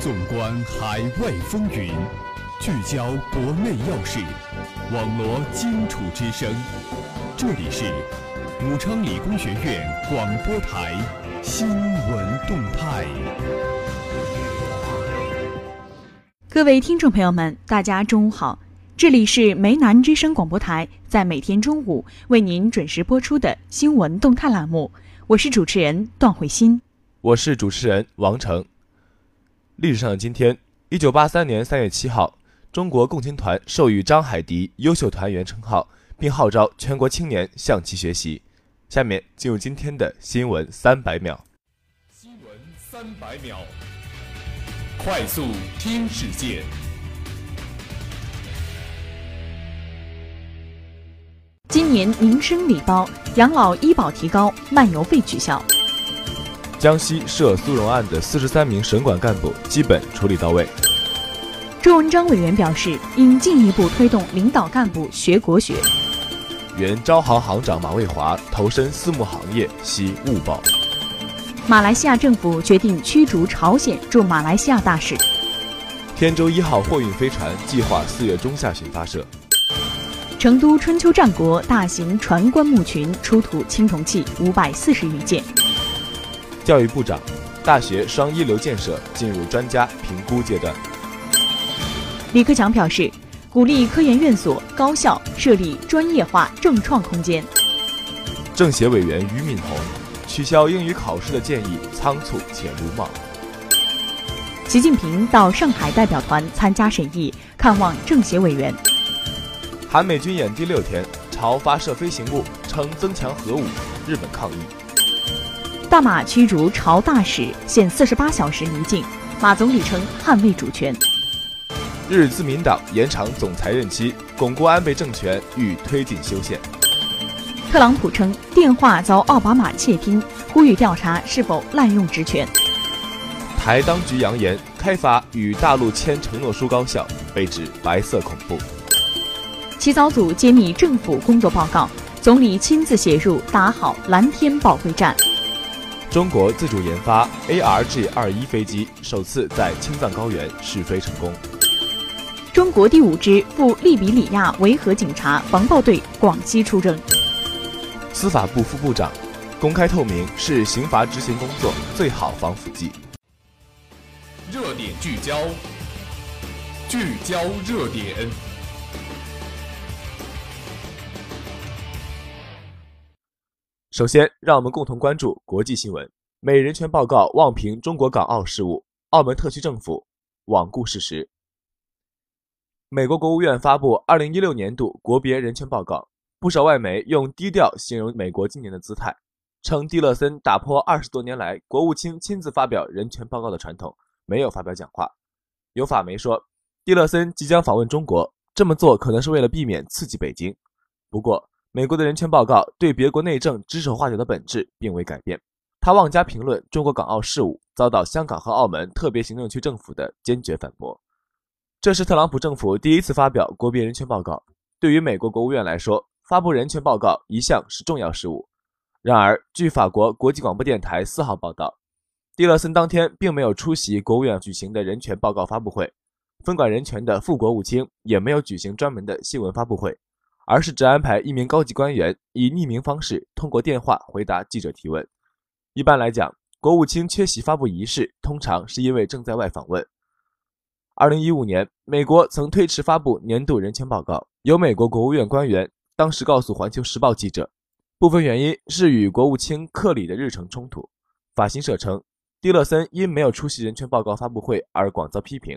纵观海外风云，聚焦国内要事，网罗荆楚之声。这里是武昌理工学院广播台新闻动态。各位听众朋友们，大家中午好，这里是梅南之声广播台，在每天中午为您准时播出的新闻动态栏目，我是主持人段慧欣，我是主持人王成。历史上的今天，一九八三年三月七号，中国共青团授予张海迪优秀团员称号，并号召全国青年向其学习。下面进入今天的新闻三百秒。新闻三百秒，快速听世界。今年民生礼包、养老医保提高，漫游费取消。江西涉苏荣案的四十三名省管干部基本处理到位。周文章委员表示，应进一步推动领导干部学国学。原招行行长马蔚华投身私募行业系误报。马来西亚政府决定驱逐朝鲜驻马来西亚大使。天舟一号货运飞船计划四月中下旬发射。成都春秋战国大型船棺木群出土青铜器五百四十余件。教育部长，大学双一流建设进入专家评估阶段。李克强表示，鼓励科研院所、高校设立专业化政创空间。政协委员俞敏洪，取消英语考试的建议仓促且鲁莽。习近平到上海代表团参加审议，看望政协委员。韩美军演第六天，朝发射飞行物，称增强核武，日本抗议。大马驱逐朝大使，限四十八小时离境。马总理称捍卫主权。日自民党延长总裁任期，巩固安倍政权，欲推进修宪。特朗普称电话遭奥巴马窃听，呼吁调查是否滥用职权。台当局扬言开发与大陆签承诺书高校，被指白色恐怖。起草组揭秘政府工作报告，总理亲自写入打好蓝天保卫战。中国自主研发 ARG 二一飞机首次在青藏高原试飞成功。中国第五支赴利比里亚维和警察防暴队广西出征。司法部副部长，公开透明是刑罚执行工作最好防腐剂。热点聚焦，聚焦热点。首先，让我们共同关注国际新闻。美人权报告妄评中国港澳事务，澳门特区政府罔顾事实。美国国务院发布二零一六年度国别人权报告，不少外媒用低调形容美国今年的姿态，称蒂勒森打破二十多年来国务卿亲自发表人权报告的传统，没有发表讲话。有法媒说，蒂勒森即将访问中国，这么做可能是为了避免刺激北京。不过，美国的人权报告对别国内政指手画脚的本质并未改变，他妄加评论中国港澳事务，遭到香港和澳门特别行政区政府的坚决反驳。这是特朗普政府第一次发表国别人权报告。对于美国国务院来说，发布人权报告一向是重要事务。然而，据法国国际广播电台四号报道，蒂勒森当天并没有出席国务院举行的人权报告发布会，分管人权的副国务卿也没有举行专门的新闻发布会。而是只安排一名高级官员以匿名方式通过电话回答记者提问。一般来讲，国务卿缺席发布仪式，通常是因为正在外访问。二零一五年，美国曾推迟发布年度人权报告，有美国国务院官员当时告诉《环球时报》记者，部分原因是与国务卿克里的日程冲突。法新社称，蒂勒森因没有出席人权报告发布会而广遭批评。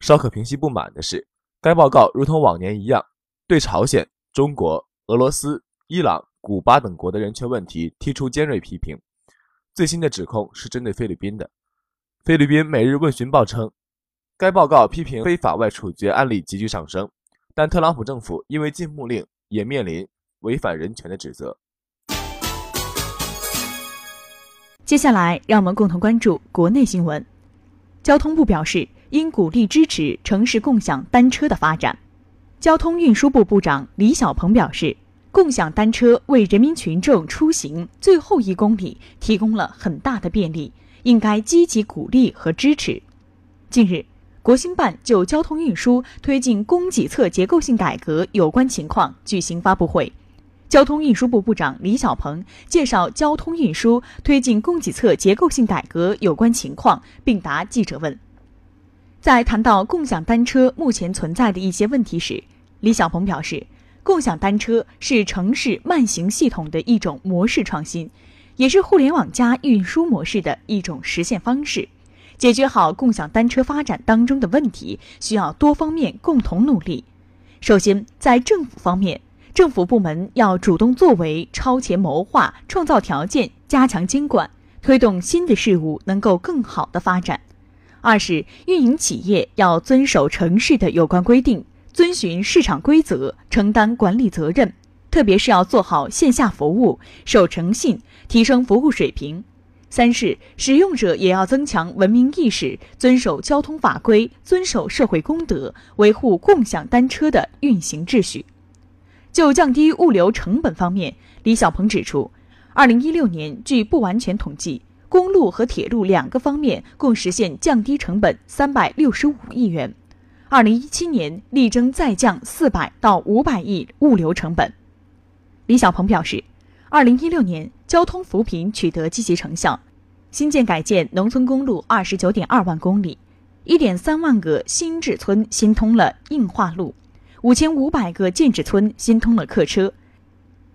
稍可平息不满的是，该报告如同往年一样，对朝鲜。中国、俄罗斯、伊朗、古巴等国的人权问题提出尖锐批评。最新的指控是针对菲律宾的。菲律宾《每日问询报》称，该报告批评非法外处决案例急剧上升，但特朗普政府因为禁牧令也面临违反人权的指责。接下来，让我们共同关注国内新闻。交通部表示，应鼓励支持城市共享单车的发展。交通运输部部长李小鹏表示，共享单车为人民群众出行最后一公里提供了很大的便利，应该积极鼓励和支持。近日，国新办就交通运输推进供给侧结构性改革有关情况举行发布会。交通运输部部长李小鹏介绍交通运输推进供给侧结构性改革有关情况，并答记者问。在谈到共享单车目前存在的一些问题时，李小鹏表示，共享单车是城市慢行系统的一种模式创新，也是互联网加运输模式的一种实现方式。解决好共享单车发展当中的问题，需要多方面共同努力。首先，在政府方面。政府部门要主动作为，超前谋划，创造条件，加强监管，推动新的事物能够更好的发展。二是运营企业要遵守城市的有关规定，遵循市场规则，承担管理责任，特别是要做好线下服务，守诚信，提升服务水平。三是使用者也要增强文明意识，遵守交通法规，遵守社会公德，维护共享单车的运行秩序。就降低物流成本方面，李小鹏指出，二零一六年据不完全统计，公路和铁路两个方面共实现降低成本三百六十五亿元。二零一七年力争再降四百到五百亿物流成本。李小鹏表示，二零一六年交通扶贫取得积极成效，新建改建农村公路二十九点二万公里，一点三万个新治村新通了硬化路。五千五百个建制村新通了客车。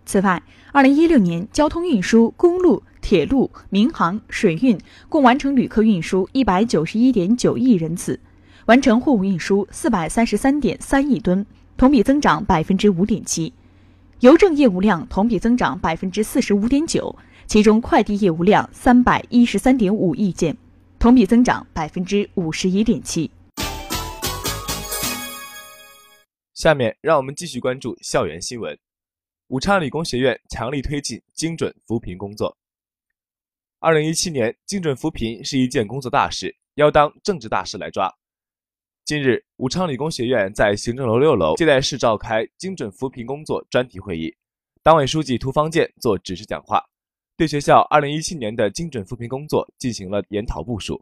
此外，二零一六年交通运输、公路、铁路、民航、水运共完成旅客运输一百九十一点九亿人次，完成货物运输四百三十三点三亿吨，同比增长百分之五点七。邮政业务量同比增长百分之四十五点九，其中快递业务量三百一十三点五亿件，同比增长百分之五十一点七。下面让我们继续关注校园新闻。武昌理工学院强力推进精准扶贫工作。二零一七年，精准扶贫是一件工作大事，要当政治大事来抓。近日，武昌理工学院在行政楼六楼接待室召开精准扶贫工作专题会议，党委书记涂方健作指示讲话，对学校二零一七年的精准扶贫工作进行了研讨部署。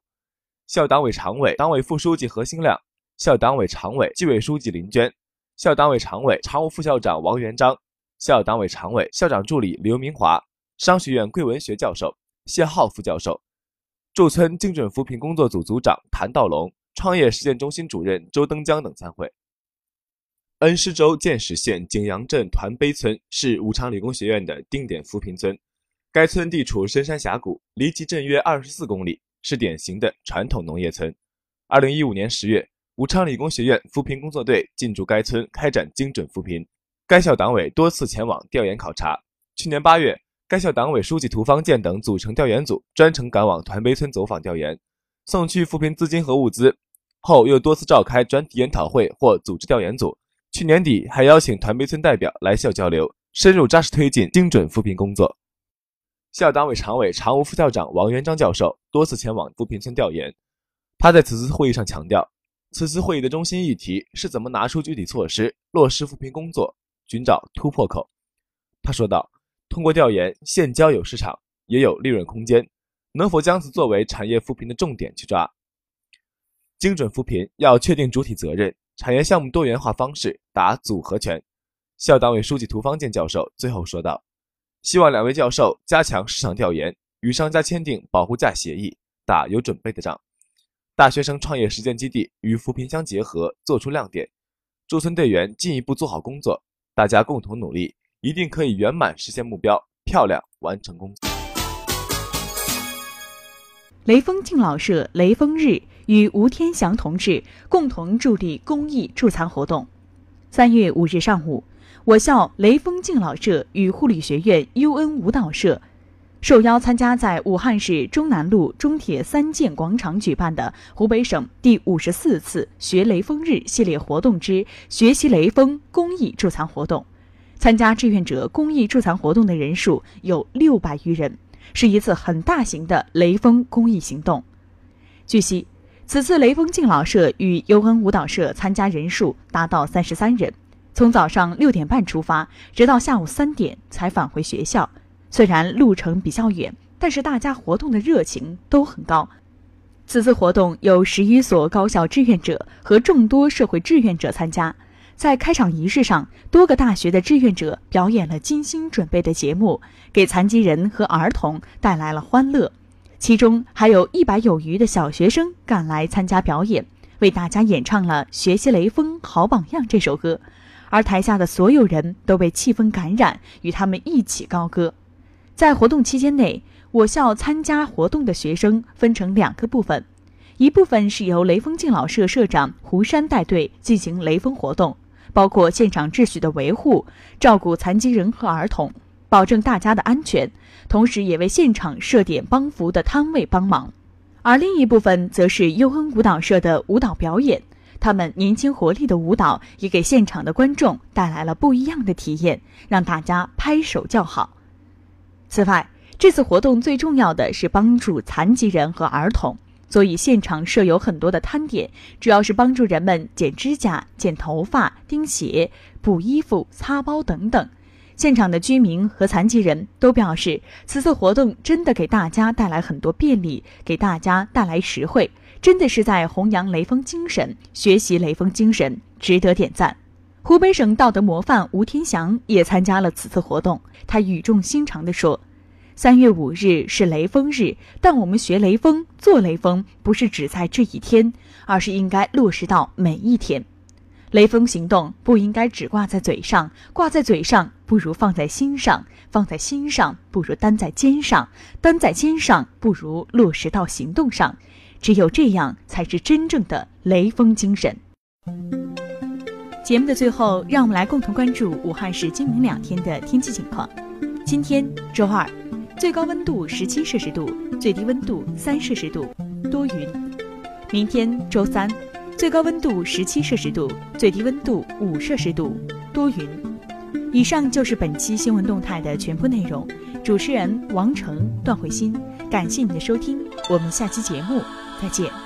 校党委常委、党委副书记何兴亮，校党委常委、纪委书记林娟。校党委常委、常务副校长王元章，校党委常委、校长助理刘明华，商学院贵文学教授谢浩副教授，驻村精准扶贫工作组组长谭道龙，创业实践中心主任周登江等参会。恩施州建始县景阳镇团碑村是武昌理工学院的定点扶贫村，该村地处深山峡谷，离集镇约二十四公里，是典型的传统农业村。二零一五年十月。武昌理工学院扶贫工作队进驻该村开展精准扶贫，该校党委多次前往调研考察。去年八月，该校党委书记涂方建等组成调研组，专程赶往团碑村走访调研，送去扶贫资金和物资。后又多次召开专题研讨会或组织调研组。去年底还邀请团碑村代表来校交流，深入扎实推进精准扶贫工作。校党委常委、常务副校长王元章教授多次前往扶贫村调研，他在此次会议上强调。此次会议的中心议题是怎么拿出具体措施落实扶贫工作，寻找突破口。他说道：“通过调研，现交有市场，也有利润空间，能否将此作为产业扶贫的重点去抓？精准扶贫要确定主体责任，产业项目多元化方式打组合拳。”校党委书记涂方健教授最后说道：“希望两位教授加强市场调研，与商家签订保护价协议，打有准备的仗。”大学生创业实践基地与扶贫相结合，做出亮点。驻村队员进一步做好工作，大家共同努力，一定可以圆满实现目标，漂亮完成工作。雷锋敬老社雷锋日与吴天祥同志共同助力公益助残活动。三月五日上午，我校雷锋敬老社与护理学院 UN 舞蹈社。受邀参加在武汉市中南路中铁三建广场举办的湖北省第五十四次学雷锋日系列活动之学习雷锋公益助残活动，参加志愿者公益助残活动的人数有六百余人，是一次很大型的雷锋公益行动。据悉，此次雷锋敬老社与优恩舞蹈社参加人数达到三十三人，从早上六点半出发，直到下午三点才返回学校。虽然路程比较远，但是大家活动的热情都很高。此次活动有十余所高校志愿者和众多社会志愿者参加。在开场仪式上，多个大学的志愿者表演了精心准备的节目，给残疾人和儿童带来了欢乐。其中还有一百有余的小学生赶来参加表演，为大家演唱了《学习雷锋好榜样》这首歌，而台下的所有人都被气氛感染，与他们一起高歌。在活动期间内，我校参加活动的学生分成两个部分，一部分是由雷锋敬老社社长胡山带队进行雷锋活动。包括现场秩序的维护、照顾残疾人和儿童、保证大家的安全，同时也为现场设点帮扶的摊位帮忙。而另一部分则是优恩舞蹈社的舞蹈表演，他们年轻活力的舞蹈也给现场的观众带来了不一样的体验，让大家拍手叫好。此外，这次活动最重要的是帮助残疾人和儿童。所以现场设有很多的摊点，主要是帮助人们剪指甲、剪头发、钉鞋、补衣服、擦包等等。现场的居民和残疾人都表示，此次活动真的给大家带来很多便利，给大家带来实惠，真的是在弘扬雷锋精神，学习雷锋精神，值得点赞。湖北省道德模范吴天祥也参加了此次活动，他语重心长地说。三月五日是雷锋日，但我们学雷锋、做雷锋，不是只在这一天，而是应该落实到每一天。雷锋行动不应该只挂在嘴上，挂在嘴上不如放在心上，放在心上不如担在肩上，担在肩上不如落实到行动上。只有这样，才是真正的雷锋精神。节目的最后，让我们来共同关注武汉市今明两天的天气情况。今天周二。最高温度十七摄氏度，最低温度三摄氏度，多云。明天周三，最高温度十七摄氏度，最低温度五摄氏度，多云。以上就是本期新闻动态的全部内容。主持人王成、段慧欣，感谢您的收听，我们下期节目再见。